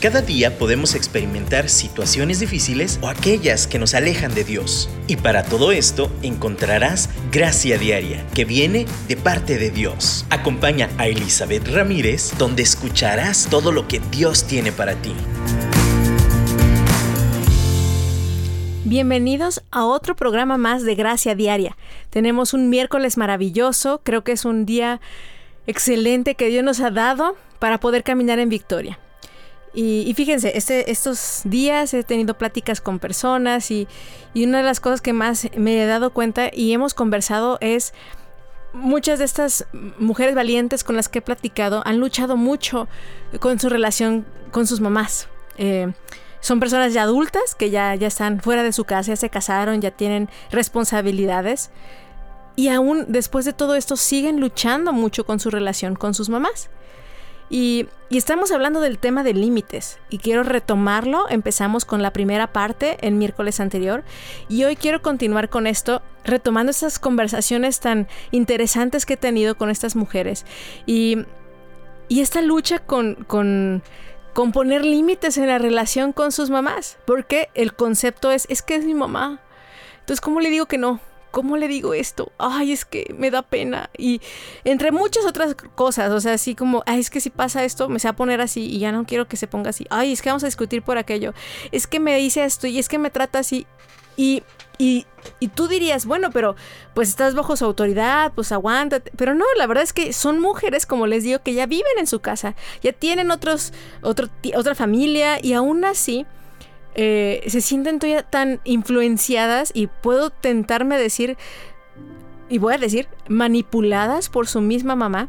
Cada día podemos experimentar situaciones difíciles o aquellas que nos alejan de Dios. Y para todo esto encontrarás gracia diaria que viene de parte de Dios. Acompaña a Elizabeth Ramírez donde escucharás todo lo que Dios tiene para ti. Bienvenidos a otro programa más de Gracia Diaria. Tenemos un miércoles maravilloso, creo que es un día excelente que Dios nos ha dado para poder caminar en victoria. Y, fíjense, este, estos días he tenido pláticas con personas y, una de las cosas que más me he dado cuenta y hemos conversado es muchas de estas mujeres valientes con las que he platicado han luchado mucho con su relación con sus mamás. Eh, son personas ya adultas que ya, ya están fuera de su casa, ya se casaron, ya tienen responsabilidades. Y aún después de todo esto siguen luchando mucho con su relación con sus mamás. Y, estamos hablando del tema de límites y quiero retomarlo. Empezamos con la primera parte el miércoles anterior y hoy quiero continuar con esto, retomando estas conversaciones tan interesantes que he tenido con estas mujeres y, y esta lucha con, con, con poner límites en la relación con sus mamás, porque el concepto es, es que es mi mamá. Entonces, ¿cómo le digo que no? ¿Cómo le digo esto? Ay, es que me da pena. Y entre muchas otras cosas, o sea, así como, ay, es que si pasa esto, me se va a poner así y ya no quiero que se ponga así. Ay, es que vamos a discutir por aquello. Es que me dice esto y es que me trata así. Y, y, y tú dirías, bueno, pero pues estás bajo su autoridad, pues aguántate. Pero no, la verdad es que son mujeres, como les digo, que ya viven en su casa, ya tienen otros, otro, otra familia y aún así eh, se sienten todavía tan influenciadas y puedo tentarme decir, y voy a decir, manipuladas por su misma mamá.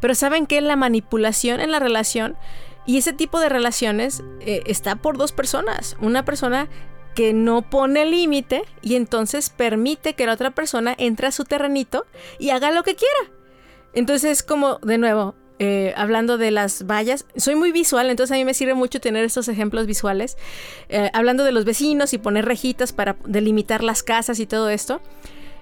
Pero saben que la manipulación en la relación y ese tipo de relaciones eh, está por dos personas. Una persona que no pone límite y entonces permite que la otra persona entre a su terrenito y haga lo que quiera. Entonces, como de nuevo, eh, hablando de las vallas, soy muy visual, entonces a mí me sirve mucho tener estos ejemplos visuales, eh, hablando de los vecinos y poner rejitas para delimitar las casas y todo esto.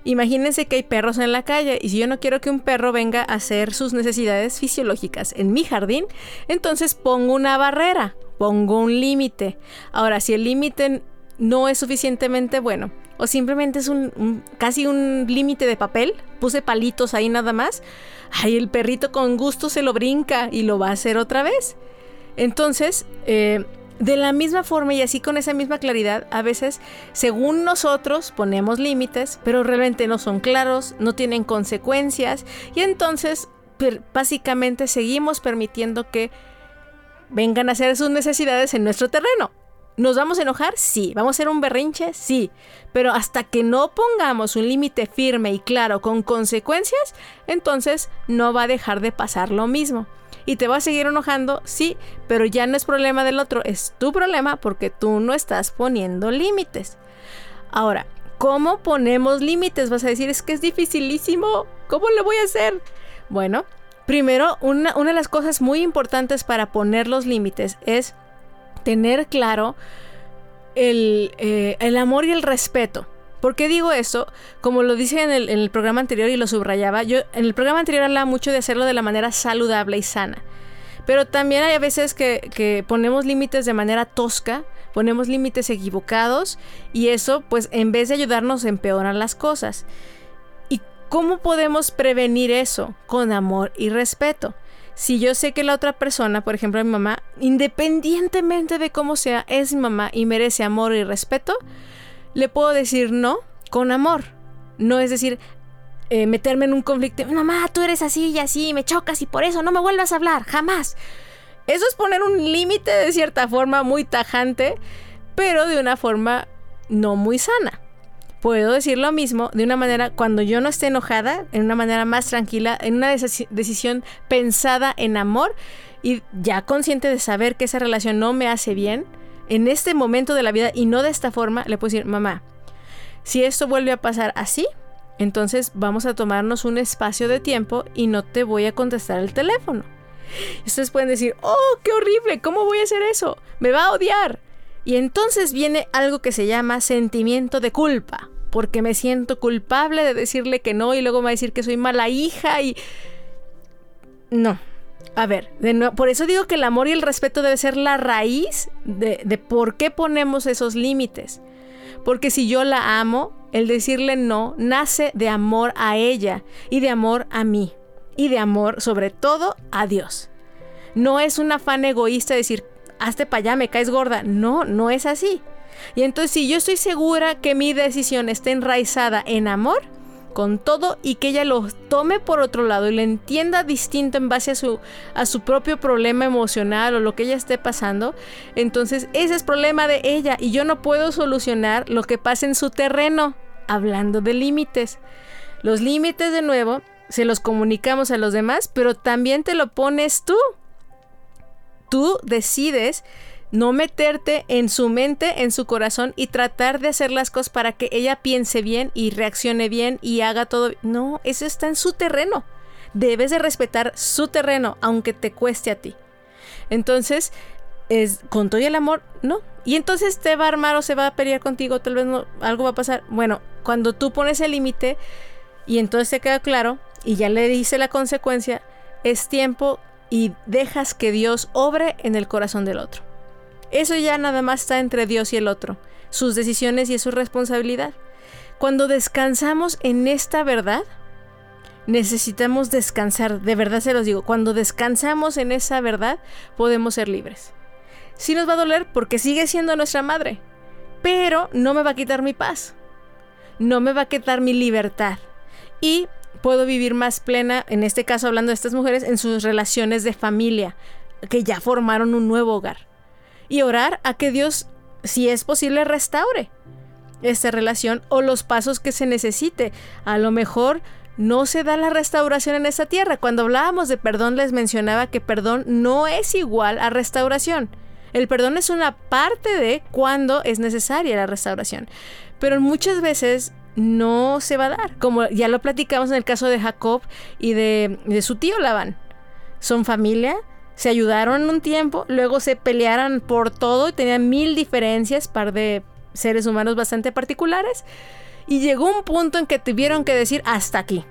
Imagínense que hay perros en la calle y si yo no quiero que un perro venga a hacer sus necesidades fisiológicas en mi jardín, entonces pongo una barrera, pongo un límite. Ahora, si el límite no es suficientemente bueno, o simplemente es un, casi un límite de papel, puse palitos ahí nada más, ay, el perrito con gusto se lo brinca y lo va a hacer otra vez. Entonces, eh, de la misma forma y así con esa misma claridad, a veces, según nosotros, ponemos límites, pero realmente no son claros, no tienen consecuencias y entonces básicamente seguimos permitiendo que vengan a hacer sus necesidades en nuestro terreno. ¿Nos vamos a enojar? Sí. ¿Vamos a hacer un berrinche? Sí. Pero hasta que no pongamos un límite firme y claro con consecuencias, entonces no va a dejar de pasar lo mismo. Y te va a seguir enojando, sí, pero ya no es problema del otro, es tu problema porque tú no estás poniendo límites. Ahora, ¿cómo ponemos límites? Vas a decir, es que es dificilísimo. ¿Cómo lo voy a hacer? Bueno, primero, una de las cosas muy importantes para poner los límites es tener claro eh, el, amor y el respeto. ¿Por qué digo eso? Como lo dije en el, programa anterior y lo subrayaba, yo en el programa anterior hablaba mucho de hacerlo de la manera saludable y sana. Pero también hay a veces que, que ponemos límites de manera tosca, ponemos límites equivocados y eso pues en vez de ayudarnos empeoran las cosas. ¿Y cómo podemos prevenir eso? Con amor y respeto si yo sé que la otra persona, por ejemplo mi mamá, independientemente de cómo sea, es mi mamá y merece amor y respeto, le puedo decir no con amor. No es decir, eh, meterme en un conflicto, mamá, tú eres así y así, me chocas y por eso no me vuelvas a hablar, jamás. Eso es poner un límite de cierta forma muy tajante, pero de una forma no muy sana puedo decir lo mismo de una manera cuando yo no esté enojada, en una manera más tranquila, en una decisión pensada en amor y ya consciente de saber que esa relación no me hace bien, en este momento de la vida y no de esta forma, le puedo decir, mamá, si esto vuelve a pasar así, entonces vamos a tomarnos un espacio de tiempo y no te voy a contestar el teléfono. ustedes pueden decir, oh, qué horrible, ¿cómo voy a hacer eso? Me va a odiar. Y entonces viene algo que se llama sentimiento de culpa porque me siento culpable de decirle que no y luego me va a decir que soy mala hija y... No, A ver, por eso digo que el amor y el respeto debe ser la raíz de, de por qué ponemos esos límites. Porque si yo la amo, el decirle no nace de amor a ella y de amor a mí y de amor sobre todo a Dios. No es un afán egoísta decir, hazte para allá, me caes gorda. No, no es así. Y entonces si yo estoy segura que mi decisión está enraizada en amor, con todo y que ella lo tome por otro lado y lo entienda distinto en base a su, a su propio problema emocional o lo que ella esté pasando, entonces ese es problema de ella y yo no puedo solucionar lo que pasa en su terreno, hablando de límites. Los límites de nuevo se los comunicamos a los demás, pero también te lo pones tú. Tú decides no meterte en su mente, en su corazón y tratar de hacer las cosas para que ella piense bien y reaccione bien y haga todo. No, eso está en su terreno. Debes de respetar su terreno, aunque te cueste a ti. Entonces, es, con todo el amor, no. Y entonces te va a armar o se va a pelear contigo, tal vez algo va a pasar. Bueno, cuando tú pones el límite y entonces te queda claro y ya le dice la consecuencia, es tiempo y dejas que Dios obre en el corazón del otro. Eso ya nada más está entre Dios y el otro, sus decisiones y su responsabilidad. Cuando descansamos en esta verdad, necesitamos descansar, de verdad se los digo, cuando descansamos en esa verdad, podemos ser libres. Sí nos va a doler porque sigue siendo nuestra madre, pero no me va a quitar mi paz, no me va a quitar mi libertad y puedo vivir más plena, en este caso hablando de estas mujeres, en sus relaciones de familia, que ya formaron un nuevo hogar y orar a que Dios, si es posible, restaure esta relación o los pasos que se necesite. A lo mejor no se da la restauración en esta tierra. Cuando hablábamos de perdón les mencionaba que perdón no es igual a restauración. El perdón es una parte de cuando es necesaria la restauración. Pero muchas veces no se va a dar. Como ya lo platicamos en el caso de Jacob y de, su tío Labán. Son familia, se ayudaron un tiempo, luego se pelearon por todo y tenían mil diferencias, par de seres humanos bastante particulares. Y llegó un punto en que tuvieron que decir hasta aquí.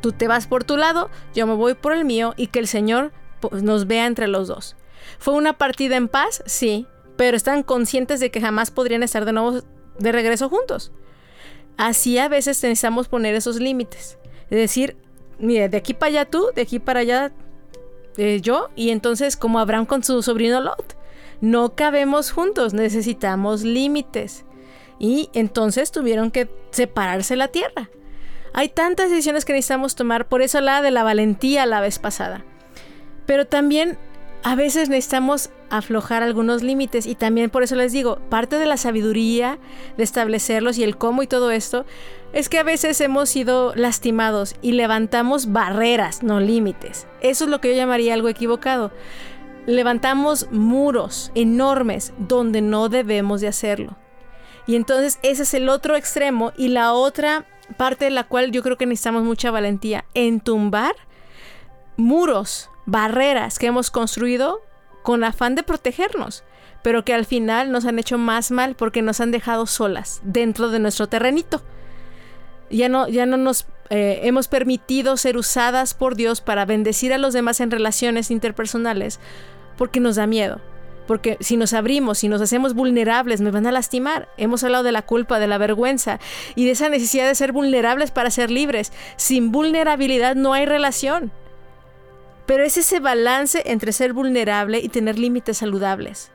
Tú te vas por tu lado, yo me voy por el mío y que el Señor pues, nos vea entre los dos. ¿Fue una partida en paz? Sí, pero están conscientes de que jamás podrían estar de nuevo de regreso juntos. Así a veces necesitamos poner esos límites. Es decir, mire, de aquí para allá tú, de aquí para allá eh, yo y entonces como Abraham con su sobrino Lot. No cabemos juntos, necesitamos límites. Y entonces tuvieron que separarse la tierra. Hay tantas decisiones que necesitamos tomar, por eso la de la valentía la vez pasada. Pero también a veces necesitamos aflojar algunos límites y también por eso les digo, parte de la sabiduría de establecerlos y el cómo y todo esto es que a veces hemos sido lastimados y levantamos barreras, no límites. Eso es lo que yo llamaría algo equivocado. Levantamos muros enormes donde no debemos de hacerlo. Y entonces ese es el otro extremo y la otra parte de la cual yo creo que necesitamos mucha valentía, en tumbar muros barreras que hemos construido con afán de protegernos, pero que al final nos han hecho más mal porque nos han dejado solas dentro de nuestro terrenito. Ya no, ya no nos eh, hemos permitido ser usadas por Dios para bendecir a los demás en relaciones interpersonales porque nos da miedo. Porque si nos abrimos, si nos hacemos vulnerables, me van a lastimar. Hemos hablado de la culpa, de la vergüenza y de esa necesidad de ser vulnerables para ser libres. Sin vulnerabilidad no hay relación. Pero es ese balance entre ser vulnerable y tener límites saludables.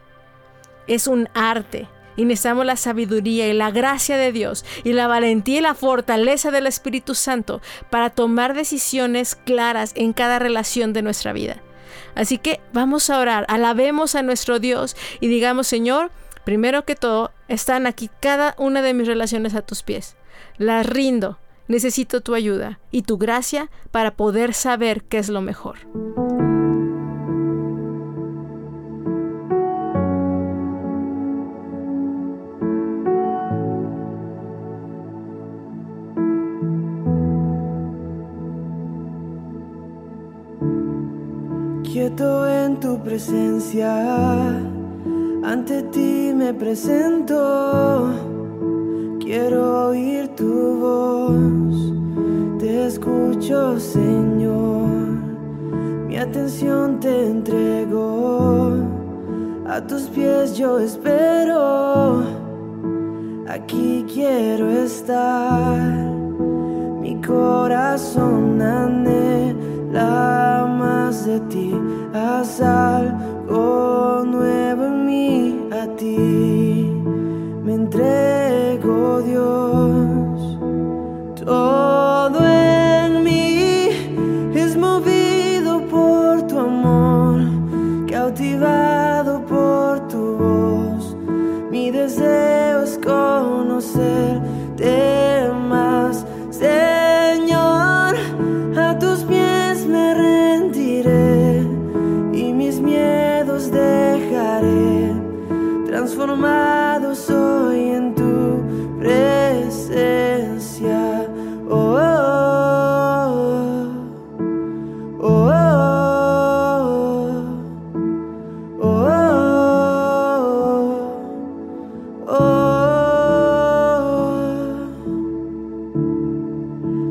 Es un arte y necesitamos la sabiduría y la gracia de Dios y la valentía y la fortaleza del Espíritu Santo para tomar decisiones claras en cada relación de nuestra vida. Así que vamos a orar, alabemos a nuestro Dios y digamos, Señor, primero que todo, están aquí cada una de mis relaciones a tus pies. Las rindo Necesito tu ayuda y tu gracia para poder saber qué es lo mejor. Quieto en tu presencia, ante ti me presento Quiero oír tu voz, te escucho Señor. Mi atención te entrego, a tus pies yo espero, aquí quiero estar, mi corazón anhela más de ti, haz algo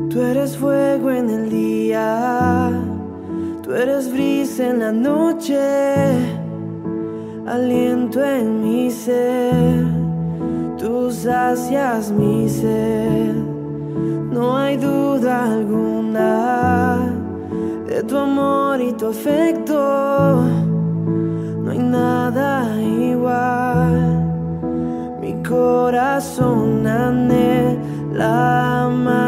Tú eres fuego en el día, tú eres brisa en la noche aliento en mi ser, tú sacias mi sed. No hay duda alguna de tu amor y tu afecto. No hay nada igual. Mi corazón anhela más.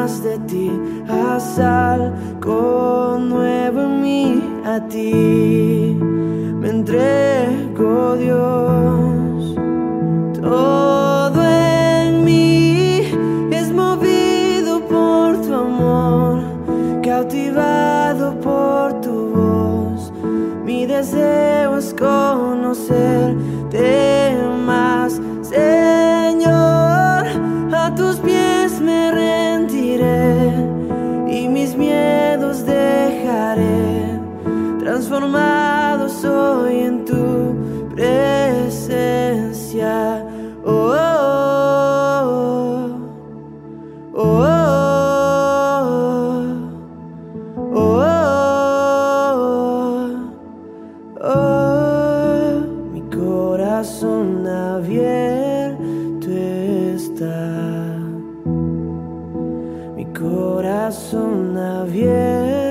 Haz algo nuevo en mí a ti me entrego Dios. Todo en mí es movido por tu amor, cautivado por tu voz. Mi deseo es conocerte transformado soy en tu presencia. Oh, oh, oh, oh, oh, oh. Mi corazón abierto está. Mi corazón abierto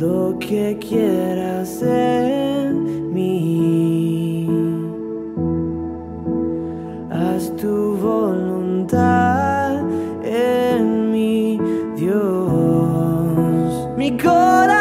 lo que quieras en mí. Haz tu voluntad en mí, Dios. Mi corazón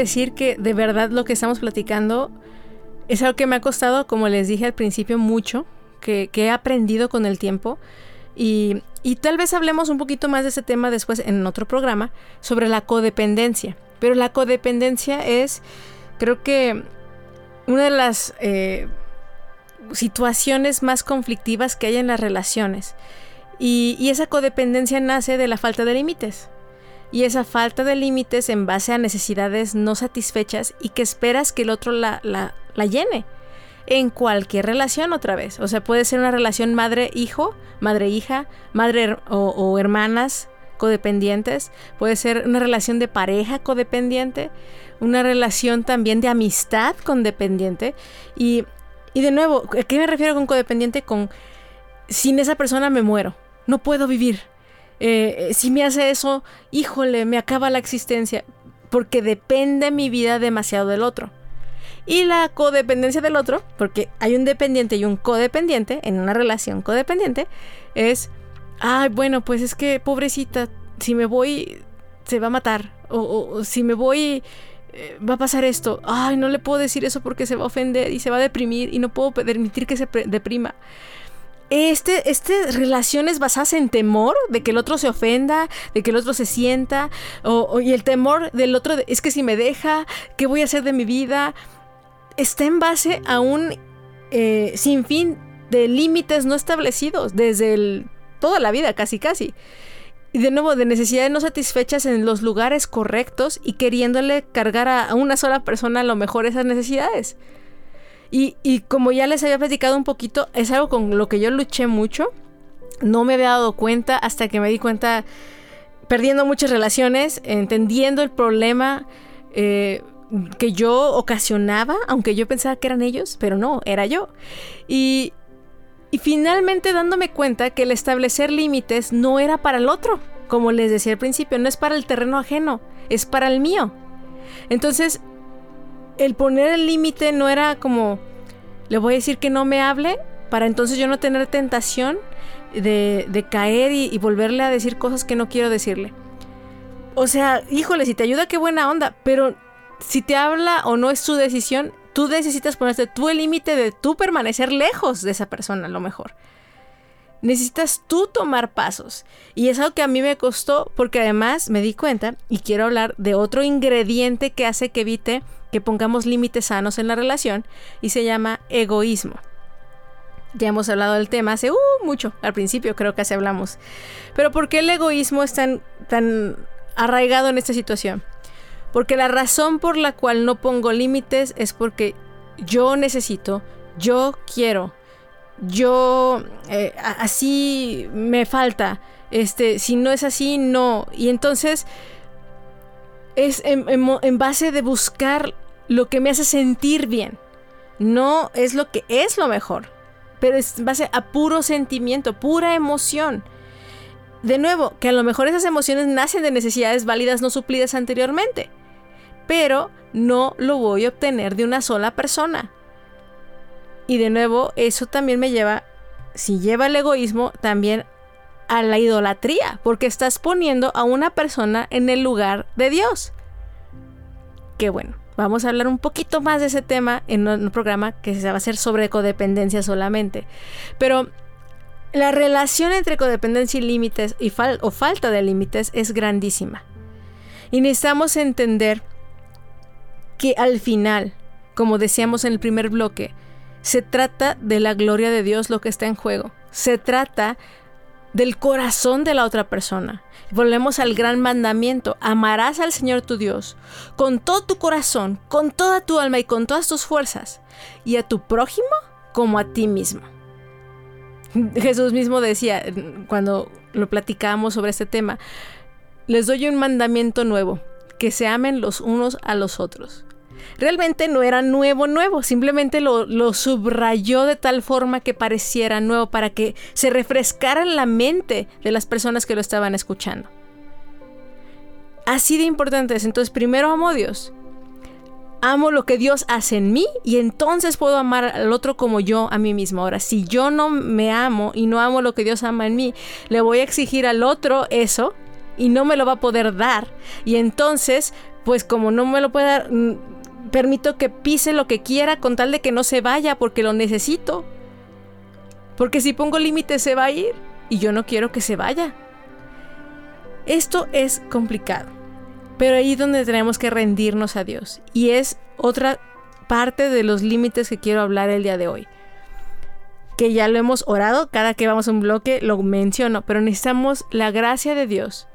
decir que de verdad lo que estamos platicando es algo que me ha costado, como les dije al principio, mucho, que, he aprendido con el tiempo. Y tal vez hablemos un poquito más de ese tema después en otro programa sobre la codependencia. Pero la codependencia es, creo que, una de las eh, situaciones más conflictivas que hay en las relaciones. Y, esa codependencia nace de la falta de límites. Y esa falta de límites en base a necesidades no satisfechas y que esperas que el otro la, la, llene en cualquier relación otra vez. O sea, puede ser una relación madre-hijo, madre-hija, madre o, hermanas codependientes, puede ser una relación de pareja codependiente, una relación también de amistad codependiente. Y, y de nuevo, ¿a qué me refiero con codependiente? Con sin esa persona me muero, no puedo vivir. Eh, eh, si me hace eso, híjole, me acaba la existencia, porque depende mi vida demasiado del otro. Y la codependencia del otro, porque hay un dependiente y un codependiente en una relación codependiente, es, ay, bueno, pues es que pobrecita, si me voy, se va a matar. O, si me voy, eh, va a pasar esto. Ay, no le puedo decir eso porque se va a ofender y se va a deprimir y no puedo permitir que se deprima. Este, este, relaciones basadas en temor de que el otro se ofenda, de que el otro se sienta, y el temor del otro es que si me deja, ¿qué voy a hacer de mi vida? está en base a un eh, sinfín de límites no establecidos desde toda la vida, casi casi. Y de nuevo, de necesidades no satisfechas en los lugares correctos y queriéndole cargar a, una sola persona a lo mejor esas necesidades. Y, y, como ya les había platicado un poquito, es algo con lo que yo luché mucho. No me había dado cuenta hasta que me di cuenta, perdiendo muchas relaciones, entendiendo el problema. Eh, que yo ocasionaba, aunque yo pensaba que eran ellos, pero no, era yo. Y, y finalmente dándome cuenta que el establecer límites no era para el otro, como les decía al principio, no es para el terreno ajeno, es para el mío. Entonces, el poner el límite no era como, le voy a decir que no me hable, para entonces yo no tener tentación de, de caer y, y volverle a decir cosas que no quiero decirle. O sea, híjole, si te ayuda, qué buena onda, pero si te habla o no es su decisión, tú necesitas ponerte tú el límite de tú permanecer lejos de esa persona, a lo mejor. Necesitas tú tomar pasos. Y es algo que a mí me costó porque además me di cuenta y quiero hablar de otro ingrediente que hace que evite que pongamos límites sanos en la relación y se llama egoísmo. Ya hemos hablado del tema hace uh, mucho, al principio creo que así hablamos. Pero ¿por qué el egoísmo es tan, tan arraigado en esta situación? Porque la razón por la cual no pongo límites es porque yo necesito, yo quiero, yo eh, así me falta. Este, si no es así, no. Y entonces es en, base de buscar lo que me hace sentir bien. No es lo que es lo mejor, pero es base a puro sentimiento, pura emoción. De nuevo, que a lo mejor esas emociones nacen de necesidades válidas no suplidas anteriormente pero no lo voy a obtener de una sola persona. Y de nuevo, eso también me lleva, si lleva el egoísmo, también a la idolatría, porque estás poniendo a una persona en el lugar de Dios. Que bueno, vamos a hablar un poquito más de ese tema en un programa que se va a hacer sobre codependencia solamente. Pero la relación entre codependencia y límites y o falta de límites es grandísima. Y necesitamos entender que al final, como decíamos en el primer bloque, se trata de la gloria de Dios lo que está en juego. Se trata del corazón de la otra persona. Volvemos al gran mandamiento, amarás al Señor tu Dios con todo tu corazón, con toda tu alma y con todas tus fuerzas, y a tu prójimo como a ti mismo. Jesús mismo decía, cuando lo platicábamos sobre este tema, les doy un mandamiento nuevo, que se amen los unos a los otros realmente no era nuevo, nuevo, simplemente lo, subrayó de tal forma que pareciera nuevo para que se refrescara la mente de las personas que lo estaban escuchando. Así de importante es, entonces primero amo a Dios, amo lo que Dios hace en mí y entonces puedo amar al otro como yo a mí mismo. Ahora, si yo no me amo y no amo lo que Dios ama en mí, le voy a exigir al otro eso y no me lo va a poder dar. Y entonces, pues como no me lo puede dar, permito que pise lo que quiera con tal de que no se vaya porque lo necesito. Porque si pongo límites se va a ir. y yo no quiero que se vaya. Esto es complicado, pero ahí es donde tenemos que rendirnos a Dios y es otra parte de los límites que quiero hablar el día de hoy. Que ya lo hemos orado, cada que vamos a un bloque lo menciono, pero necesitamos la gracia de Dios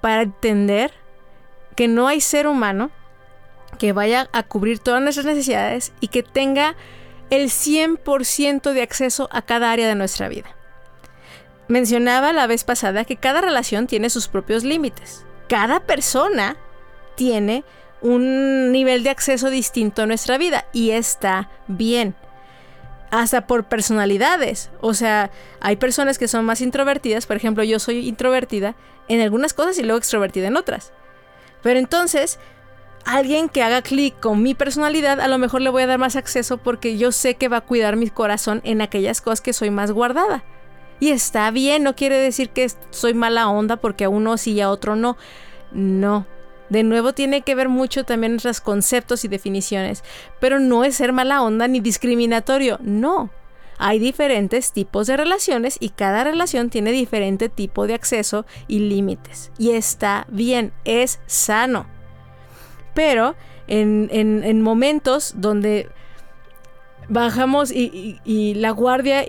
para entender que no hay ser humano que vaya a cubrir todas nuestras necesidades y que tenga el 100% de acceso a cada área de nuestra vida. Mencionaba la vez pasada que cada relación tiene sus propios límites. Cada persona tiene un nivel de acceso distinto a nuestra vida y está bien. Hasta por personalidades. O sea, hay personas que son más introvertidas. Por ejemplo, yo soy introvertida en algunas cosas y luego extrovertida en otras. Pero entonces, alguien que haga clic con mi personalidad, a lo mejor le voy a dar más acceso porque yo sé que va a cuidar mi corazón en aquellas cosas que soy más guardada. Y está bien, no quiere decir que soy mala onda porque a uno sí y a otro no. No. De nuevo tiene que ver mucho también nuestros conceptos y definiciones, pero no es ser mala onda ni discriminatorio, no. Hay diferentes tipos de relaciones y cada relación tiene diferente tipo de acceso y límites. Y está bien, es sano. Pero en, momentos donde bajamos y, la guardia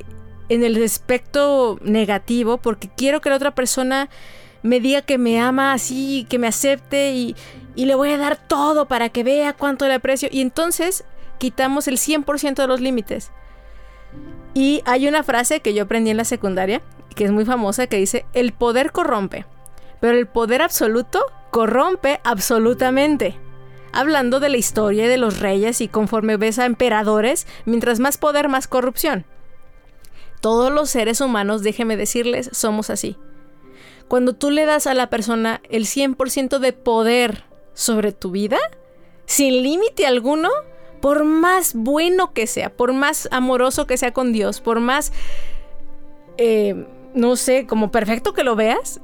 en el aspecto negativo, porque quiero que la otra persona me diga que me ama así, que me acepte y, y le voy a dar todo para que vea cuánto le aprecio. Y entonces quitamos el 100% de los límites. Y hay una frase que yo aprendí en la secundaria, que es muy famosa, que dice, el poder corrompe, pero el poder absoluto corrompe absolutamente hablando de la historia de los reyes y conforme ves a emperadores, mientras más poder, más corrupción. Todos los seres humanos, déjeme decirles, somos así. Cuando tú le das a la persona el 100% de poder sobre tu vida, sin límite alguno, por más bueno que sea, por más amoroso que sea con Dios, por más, eh, no sé, como perfecto que lo veas,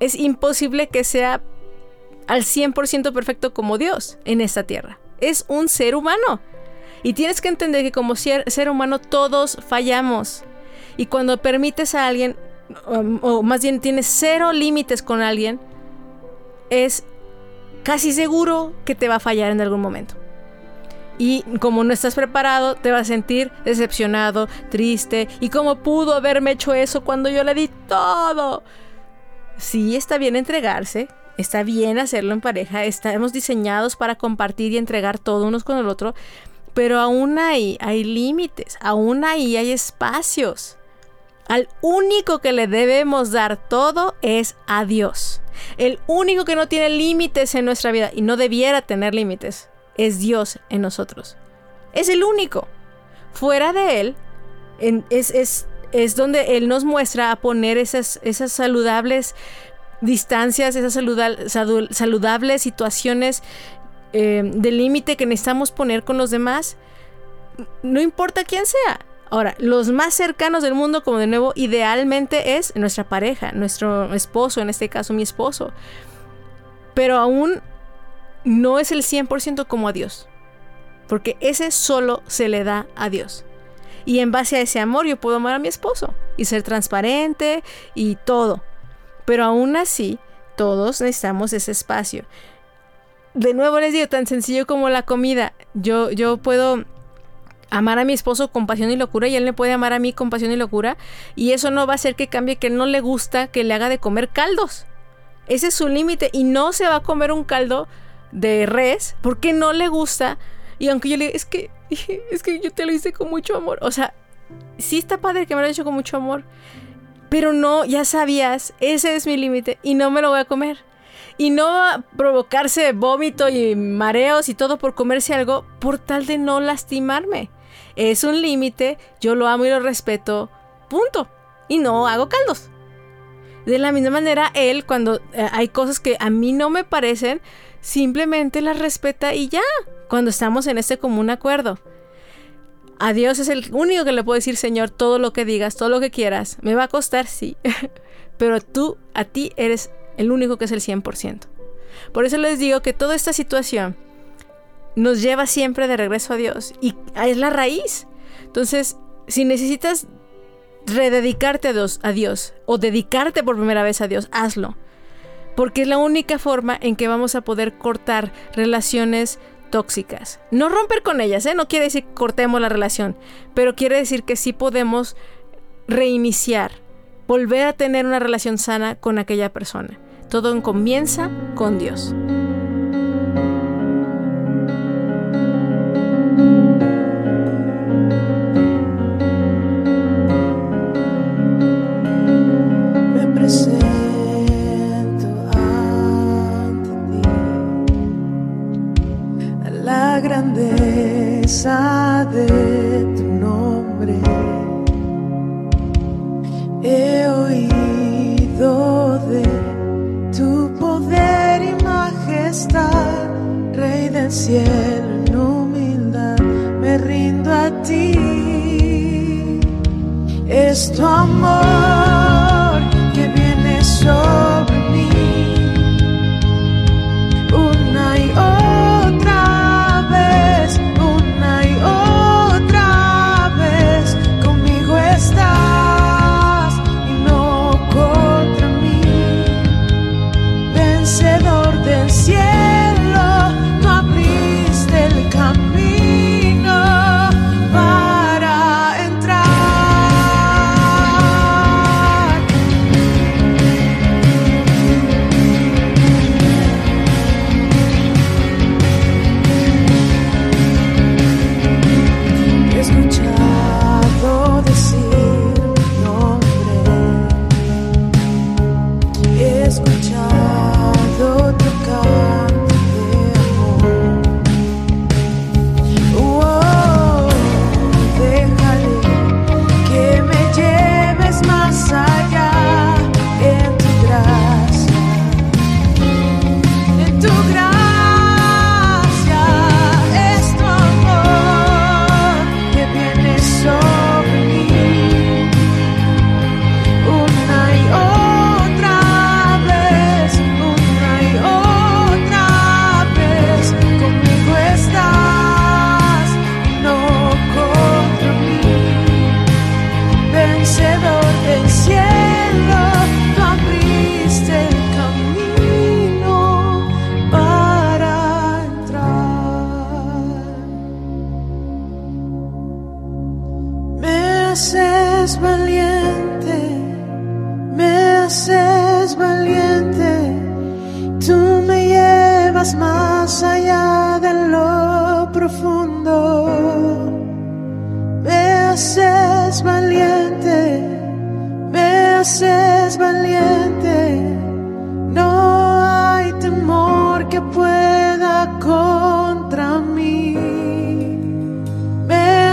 es imposible que sea al 100% perfecto como Dios en esta tierra. Es un ser humano. Y tienes que entender que como ser, humano todos fallamos. Y cuando permites a alguien, um, o más bien tienes cero límites con alguien, es casi seguro que te va a fallar en algún momento. Y como no estás preparado, te vas a sentir decepcionado, triste. ¿Y cómo pudo haberme hecho eso cuando yo le di todo? Sí, está bien entregarse, Está bien hacerlo en pareja, estamos diseñados para compartir y entregar todo unos con el otro, pero aún ahí hay límites, aún ahí hay espacios. Al único que le debemos dar todo es a Dios. El único que no tiene límites en nuestra vida y no debiera tener límites es Dios en nosotros. Es el único. Fuera de Él es, es, donde Él nos muestra a poner esas, esas saludables distancias, esas saludables situaciones eh, de límite que necesitamos poner con los demás, no importa quién sea. Ahora, los más cercanos del mundo, como de nuevo, idealmente es nuestra pareja, nuestro esposo, en este caso mi esposo. Pero aún no es el 100% como a Dios. Porque ese solo se le da a Dios. Y en base a ese amor yo puedo amar a mi esposo y ser transparente y todo. Pero aún así, todos necesitamos ese espacio. De nuevo les digo, tan sencillo como la comida. Yo, yo puedo amar a mi esposo con pasión y locura y él me puede amar a mí con pasión y locura. Y eso no va a hacer que cambie que no le gusta que le haga de comer caldos. Ese es su límite y no se va a comer un caldo de res porque no le gusta. Y aunque yo le diga, es que, es que yo te lo hice con mucho amor. O sea, sí está padre que me lo haya hecho con mucho amor. Pero no, ya sabías, ese es mi límite y no me lo voy a comer. Y no provocarse vómito y mareos y todo por comerse algo por tal de no lastimarme. Es un límite, yo lo amo y lo respeto, punto. Y no hago caldos. De la misma manera, él, cuando eh, hay cosas que a mí no me parecen, simplemente las respeta y ya, cuando estamos en este común acuerdo. A Dios es el único que le puede decir, Señor, todo lo que digas, todo lo que quieras. Me va a costar, sí. Pero tú, a ti, eres el único que es el 100%. Por eso les digo que toda esta situación nos lleva siempre de regreso a Dios. Y es la raíz. Entonces, si necesitas rededicarte a Dios o dedicarte por primera vez a Dios, hazlo. Porque es la única forma en que vamos a poder cortar relaciones tóxicas. No romper con ellas, ¿eh? no quiere decir cortemos la relación, pero quiere decir que sí podemos reiniciar, volver a tener una relación sana con aquella persona. Todo comienza con Dios.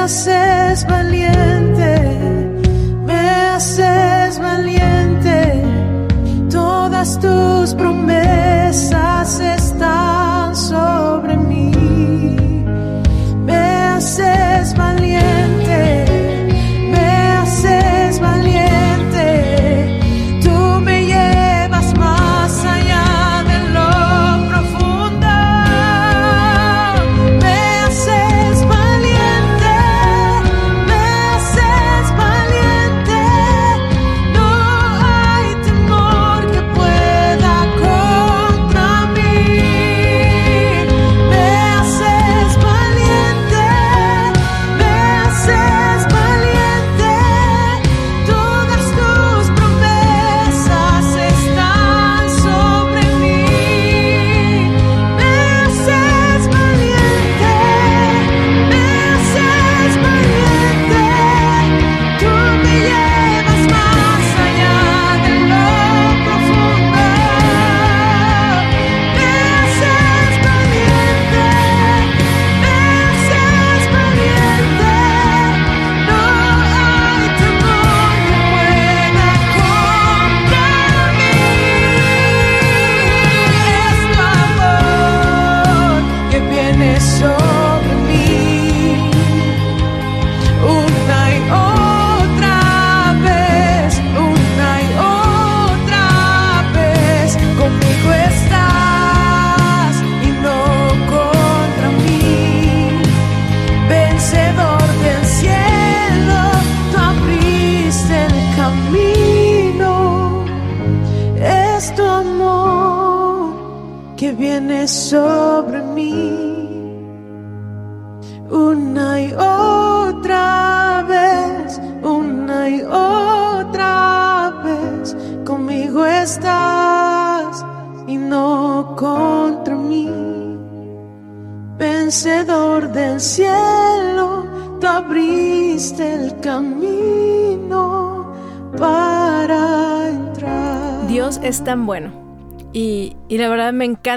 haces valiente.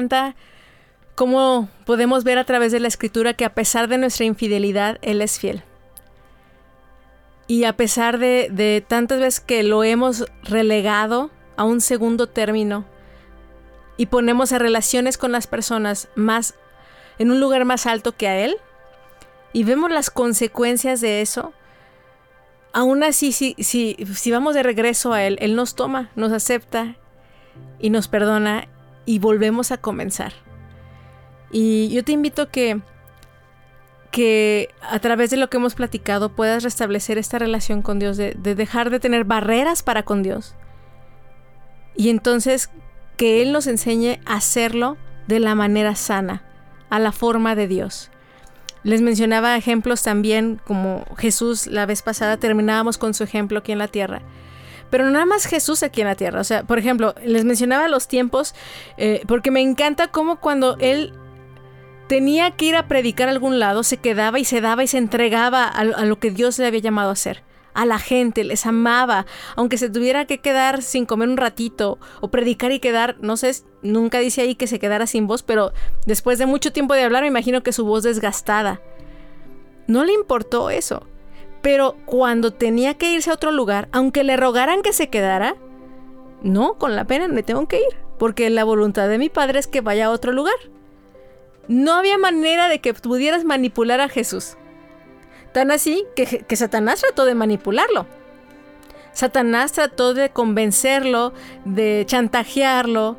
Encanta cómo podemos ver a través de la escritura que a pesar de nuestra infidelidad, Él es fiel. Y a pesar de, de tantas veces que lo hemos relegado a un segundo término y ponemos a relaciones con las personas más en un lugar más alto que a Él, y vemos las consecuencias de eso, aún así, si, si, si vamos de regreso a Él, Él nos toma, nos acepta y nos perdona y volvemos a comenzar. Y yo te invito que que a través de lo que hemos platicado puedas restablecer esta relación con Dios, de, de, dejar de tener barreras para con Dios. Y entonces que Él nos enseñe a hacerlo de la manera sana, a la forma de Dios. Les mencionaba ejemplos también, como Jesús la vez pasada terminábamos con su ejemplo aquí en la tierra. Pero nada más Jesús aquí en la tierra. O sea, por ejemplo, les mencionaba los tiempos, eh, porque me encanta cómo cuando Él tenía que ir a predicar a algún lado, se quedaba y se daba y se entregaba a, a, lo que Dios le había llamado a hacer. A la gente, les amaba, aunque se tuviera que quedar sin comer un ratito o predicar y quedar, no sé, nunca dice ahí que se quedara sin voz, pero después de mucho tiempo de hablar me imagino que su voz desgastada. No le importó eso. Pero cuando tenía que irse a otro lugar, aunque le rogaran que se quedara, no, con la pena me tengo que ir, porque la voluntad de mi padre es que vaya a otro lugar. No había manera de que pudieras manipular a Jesús. Tan así que, Satanás trató de manipularlo. Satanás trató de convencerlo, de chantajearlo,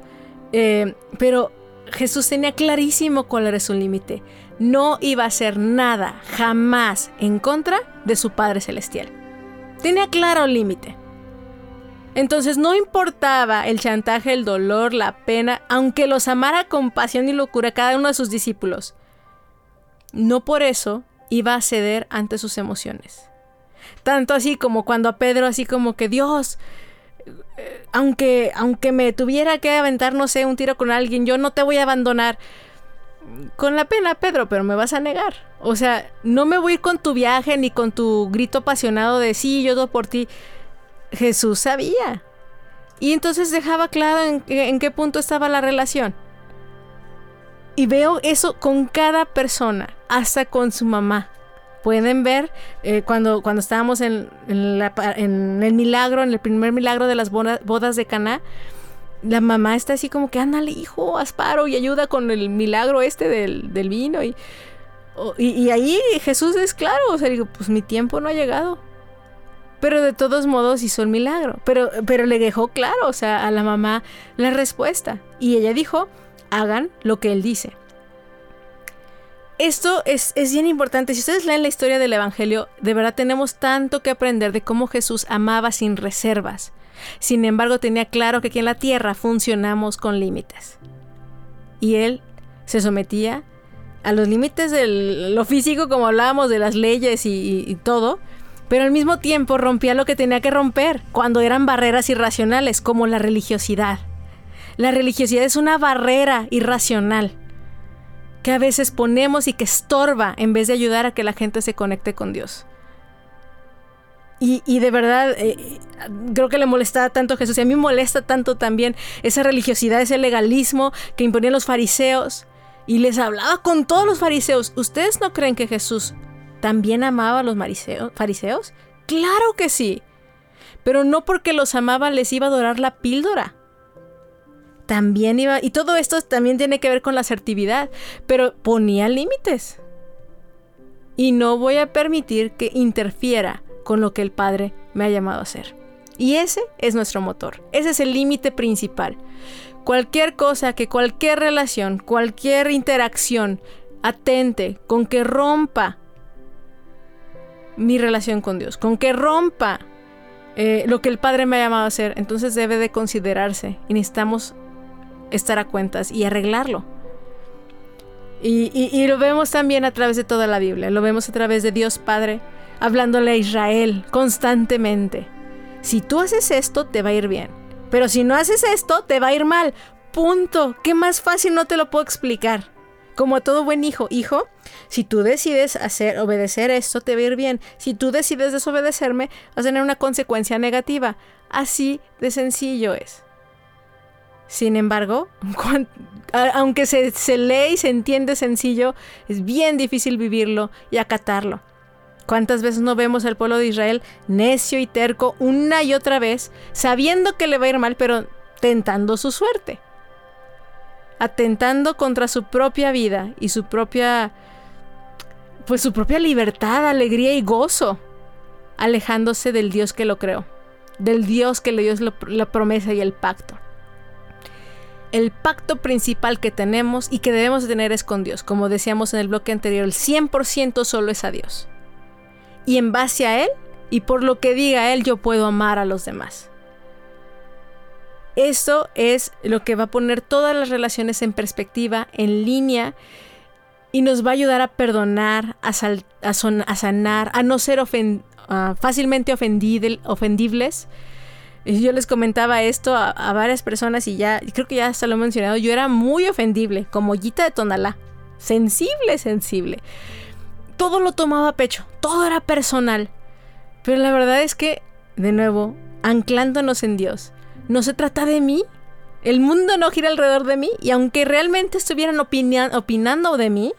eh, pero Jesús tenía clarísimo cuál era su límite. No iba a hacer nada, jamás, en contra de su Padre Celestial. Tenía claro el límite. Entonces no importaba el chantaje, el dolor, la pena, aunque los amara con pasión y locura cada uno de sus discípulos. No por eso iba a ceder ante sus emociones. Tanto así como cuando a Pedro, así como que Dios, eh, aunque, aunque me tuviera que aventar, no sé, un tiro con alguien, yo no te voy a abandonar. Con la pena, Pedro, pero me vas a negar. O sea, no me voy a ir con tu viaje ni con tu grito apasionado de sí, yo doy por ti. Jesús sabía. Y entonces dejaba claro en, qué punto estaba la relación. Y veo eso con cada persona, hasta con su mamá. Pueden ver eh, cuando, cuando estábamos en, en, el milagro, en el primer milagro de las bodas, bodas de Caná, la mamá está así como que, ándale, hijo, asparo y ayuda con el milagro este del, del vino. Y, y, ahí Jesús es claro, o sea, digo, pues mi tiempo no ha llegado. Pero de todos modos hizo el milagro. Pero, pero le dejó claro, o sea, a la mamá la respuesta. Y ella dijo, hagan lo que él dice. Esto es, es, bien importante. Si ustedes leen la historia del Evangelio, de verdad tenemos tanto que aprender de cómo Jesús amaba sin reservas. Sin embargo, tenía claro que aquí en la tierra funcionamos con límites. Y él se sometía a los límites de lo físico, como hablábamos de las leyes y, y, y todo, pero al mismo tiempo rompía lo que tenía que romper cuando eran barreras irracionales, como la religiosidad. La religiosidad es una barrera irracional que a veces ponemos y que estorba en vez de ayudar a que la gente se conecte con Dios. Y, de verdad, eh, creo que le molestaba tanto a Jesús y a mí molesta tanto también esa religiosidad, ese legalismo que imponían los fariseos. Y les hablaba con todos los fariseos. ¿Ustedes no creen que Jesús también amaba a los fariseos? Claro que sí. Pero no porque los amaba les iba a dorar la píldora también iba, y todo esto también tiene que ver con la asertividad, pero ponía límites. Y no voy a permitir que interfiera con lo que el Padre me ha llamado a hacer. Y ese es nuestro motor, ese es el límite principal. Cualquier cosa que cualquier relación, cualquier interacción atente con que rompa mi relación con Dios, con que rompa eh, lo que el Padre me ha llamado a hacer, entonces debe de considerarse y necesitamos estar a cuentas y arreglarlo. Y, lo vemos también a través de toda la Biblia, lo vemos a través de Dios Padre, hablándole a Israel constantemente. Si tú haces esto, te va a ir bien. Pero si no haces esto, te va a ir mal. Punto. ¿Qué más fácil no te lo puedo explicar? Como a todo buen hijo, hijo, si tú decides hacer obedecer esto, te va a ir bien. Si tú decides desobedecerme, vas a tener una consecuencia negativa. Así de sencillo es. Sin embargo, aunque se, se, lee y se entiende sencillo, es bien difícil vivirlo y acatarlo. ¿Cuántas veces no vemos al pueblo de Israel necio y terco una y otra vez, sabiendo que le va a ir mal, pero tentando su suerte? Atentando contra su propia vida y su propia, pues su propia libertad, alegría y gozo, alejándose del Dios que lo creó, del Dios que le dio la promesa y el pacto el pacto principal que tenemos y que debemos tener es con Dios. Como decíamos en el bloque anterior, el 100% solo es a Dios. Y en base a Él y por lo que diga Él, yo puedo amar a los demás. Esto es lo que va a poner todas las relaciones en perspectiva, en línea, y nos va a ayudar a perdonar, a, sanar, a no ser fácilmente ofendibles yo les comentaba esto a, varias personas y ya, creo que ya hasta lo he mencionado, yo era muy ofendible, como ollita de tonalá. Sensible, sensible. Todo lo tomaba a pecho, todo era personal. Pero la verdad es que, de nuevo, anclándonos en Dios, no se trata de mí. El mundo no gira alrededor de mí y aunque realmente estuvieran opinando de mí,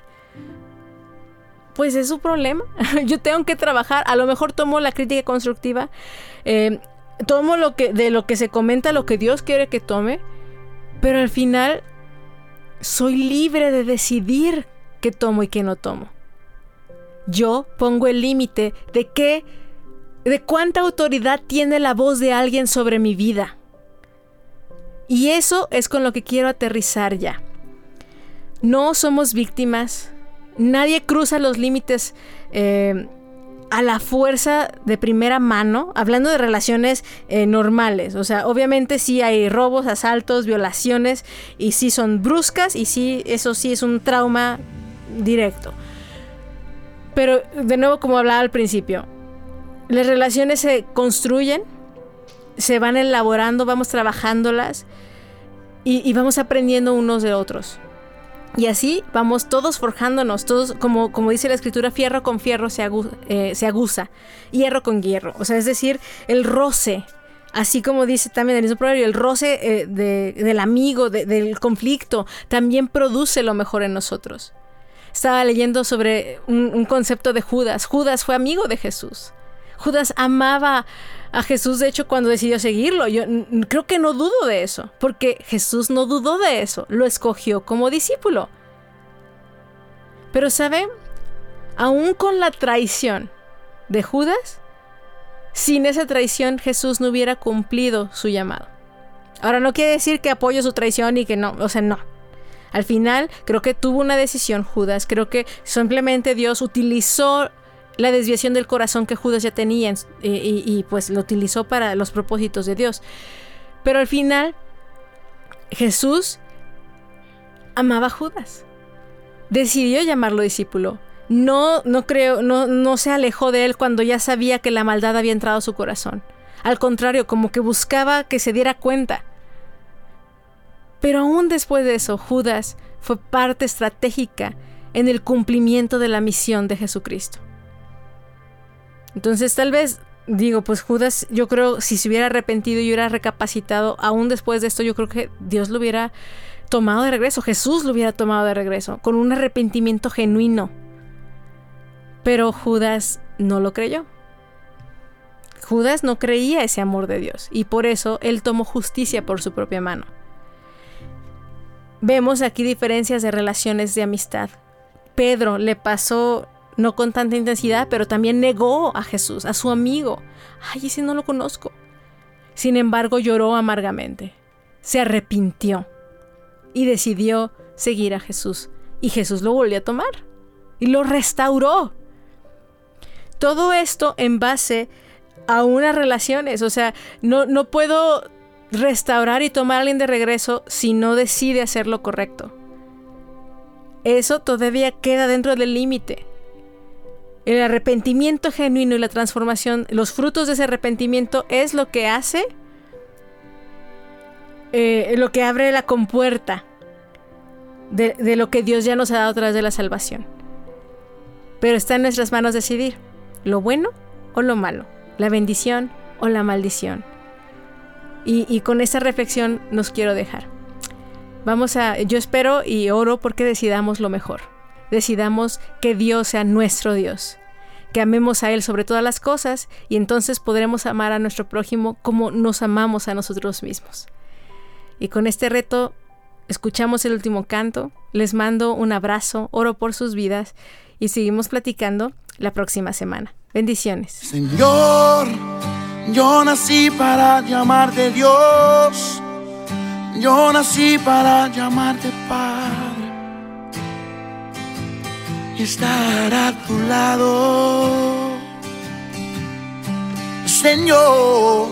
pues es su problema. Yo tengo que trabajar. A lo mejor tomo la crítica constructiva. Eh, tomo lo que, de lo que se comenta, lo que Dios quiere que tome, pero al final soy libre de decidir qué tomo y qué no tomo. Yo pongo el límite de qué, de cuánta autoridad tiene la voz de alguien sobre mi vida. Y eso es con lo que quiero aterrizar ya. No somos víctimas. Nadie cruza los límites eh, a la fuerza de primera mano, hablando de relaciones eh, normales. O sea, obviamente sí hay robos, asaltos, violaciones, y sí son bruscas, y sí, eso sí es un trauma directo. Pero de nuevo, como hablaba al principio, las relaciones se construyen, se van elaborando, vamos trabajándolas y, vamos aprendiendo unos de otros. Y así vamos todos forjándonos, todos, como, como dice la escritura, fierro con fierro se, eh, se aguza, hierro con hierro. O sea, es decir, el roce, así como dice también el mismo proverbio, el roce eh, del amigo, del conflicto, también produce lo mejor en nosotros. Estaba leyendo sobre un concepto de Judas. Judas fue amigo de Jesús. Judas amaba a Jesús, de hecho, cuando decidió seguirlo. Yo creo que no dudo de eso, porque Jesús no dudó de eso, lo escogió como discípulo. Pero ¿sabe? Aún con la traición de Judas, sin esa traición Jesús no hubiera cumplido su llamado. Ahora no quiere decir que apoyo su traición y que no, o sea, no. Al final creo que tuvo una decisión Judas, creo que simplemente Dios utilizó la desviación del corazón que Judas ya tenía eh, y, pues lo utilizó para los propósitos de Dios. Pero al final, Jesús amaba a Judas. Decidió llamarlo discípulo. No, no creo, no, no se alejó de él cuando ya sabía que la maldad había entrado a su corazón. Al contrario, como que buscaba que se diera cuenta. Pero aún después de eso, Judas fue parte estratégica en el cumplimiento de la misión de Jesucristo. Entonces tal vez digo, pues Judas, yo creo, si se hubiera arrepentido y hubiera recapacitado, aún después de esto, yo creo que Dios lo hubiera tomado de regreso, Jesús lo hubiera tomado de regreso, con un arrepentimiento genuino. Pero Judas no lo creyó. Judas no creía ese amor de Dios y por eso él tomó justicia por su propia mano. Vemos aquí diferencias de relaciones de amistad. Pedro le pasó no con tanta intensidad, pero también negó a Jesús, a su amigo. Ay, ese no lo conozco. Sin embargo, lloró amargamente, se arrepintió y decidió seguir a Jesús. Y Jesús lo volvió a tomar y lo restauró. Todo esto en base a unas relaciones. O sea, no, no puedo restaurar y tomar a alguien de regreso si no decide hacer lo correcto. eso todavía queda dentro del límite. El arrepentimiento genuino y la transformación, los frutos de ese arrepentimiento es lo que hace, eh, lo que abre la compuerta de, de lo que Dios ya nos ha dado a través de la salvación. Pero está en nuestras manos decidir lo bueno o lo malo, la bendición o la maldición. Y, con esa reflexión nos quiero dejar. Vamos a, yo espero y oro porque decidamos lo mejor. Decidamos que Dios sea nuestro Dios, que amemos a Él sobre todas las cosas y entonces podremos amar a nuestro prójimo como nos amamos a nosotros mismos. Y con este reto escuchamos el último canto, les mando un abrazo, oro por sus vidas y seguimos platicando la próxima semana. Bendiciones. Señor, yo nací para llamarte Dios. Yo nací para llamarte Padre. Y estar a tu lado. Señor,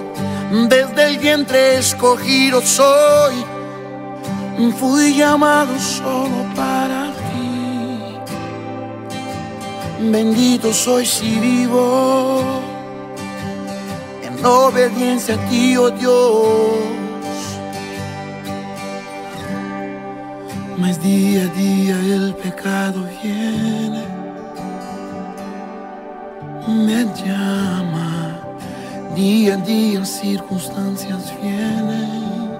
desde el vientre escogido soy. Fui llamado solo para Bendito soy si vivo obediencia a ti, oh Dios. Mas día a día el pecado viene, me llama. Día a día circunstancias vienen,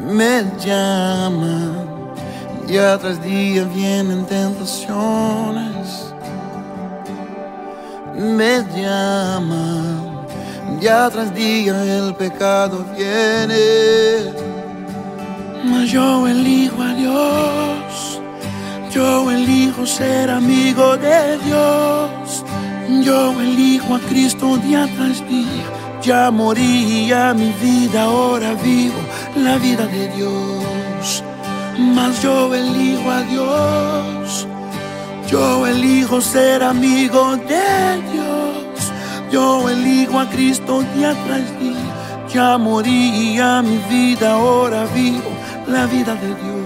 me llama Día tras día vienen tentaciones, me llaman. Día tras día el pecado viene. Mas yo elijo a Dios, yo elijo ser amigo de Dios. Yo elijo a Cristo día tras día. Ya moría mi vida, ahora vivo la vida de Dios mas yo elijo a Dios. Yo elijo ser amigo de Dios. Yo elijo a Cristo día tras día. Ya moría mi vida, ahora vivo la vida de Dios.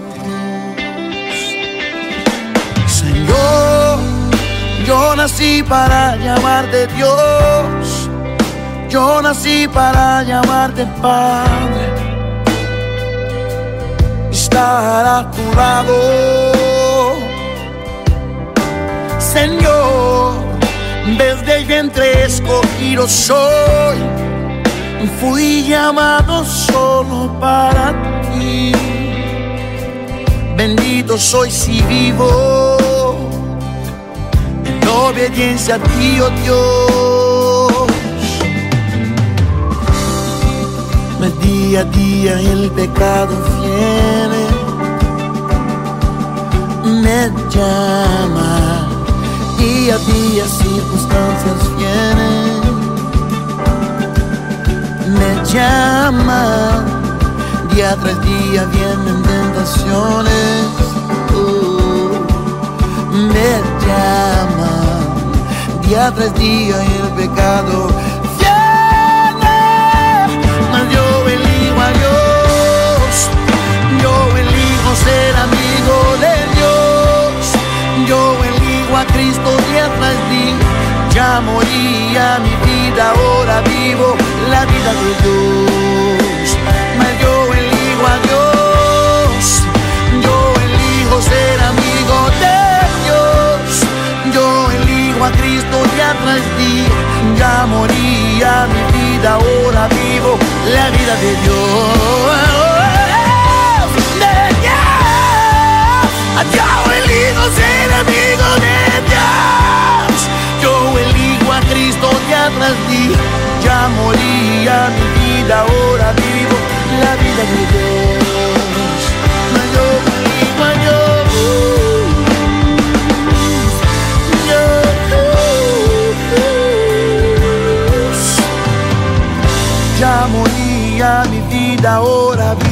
Señor, yo nací para llamarte Dios. Yo nací para llamarte Padre estar a tu lado. Señor, desde el vientre escogido soy, fui llamado solo para ti. Bendito soy si vivo en obediencia a ti, oh Dios. día a día el pecado viene, me llama, día a día circunstancias vienen, me llama, día tras día vienen tentaciones, uh, me llama, día tras día el pecado ser amigo Ya moría mi vida, ahora vivo la vida de Dios. Mas yo elijo a Dios. Yo elijo ser amigo de Dios. Yo elijo a Cristo día tras día. Ya moría mi vida, ahora vivo la vida de Dios. Yo elijo ser amigo de Dios. Yo elijo a Cristo día tras día. Ya moría mi vida, ahora vivo la vida de Dios. Yo elijo a Dios. Ya moría mi vida, ahora vivo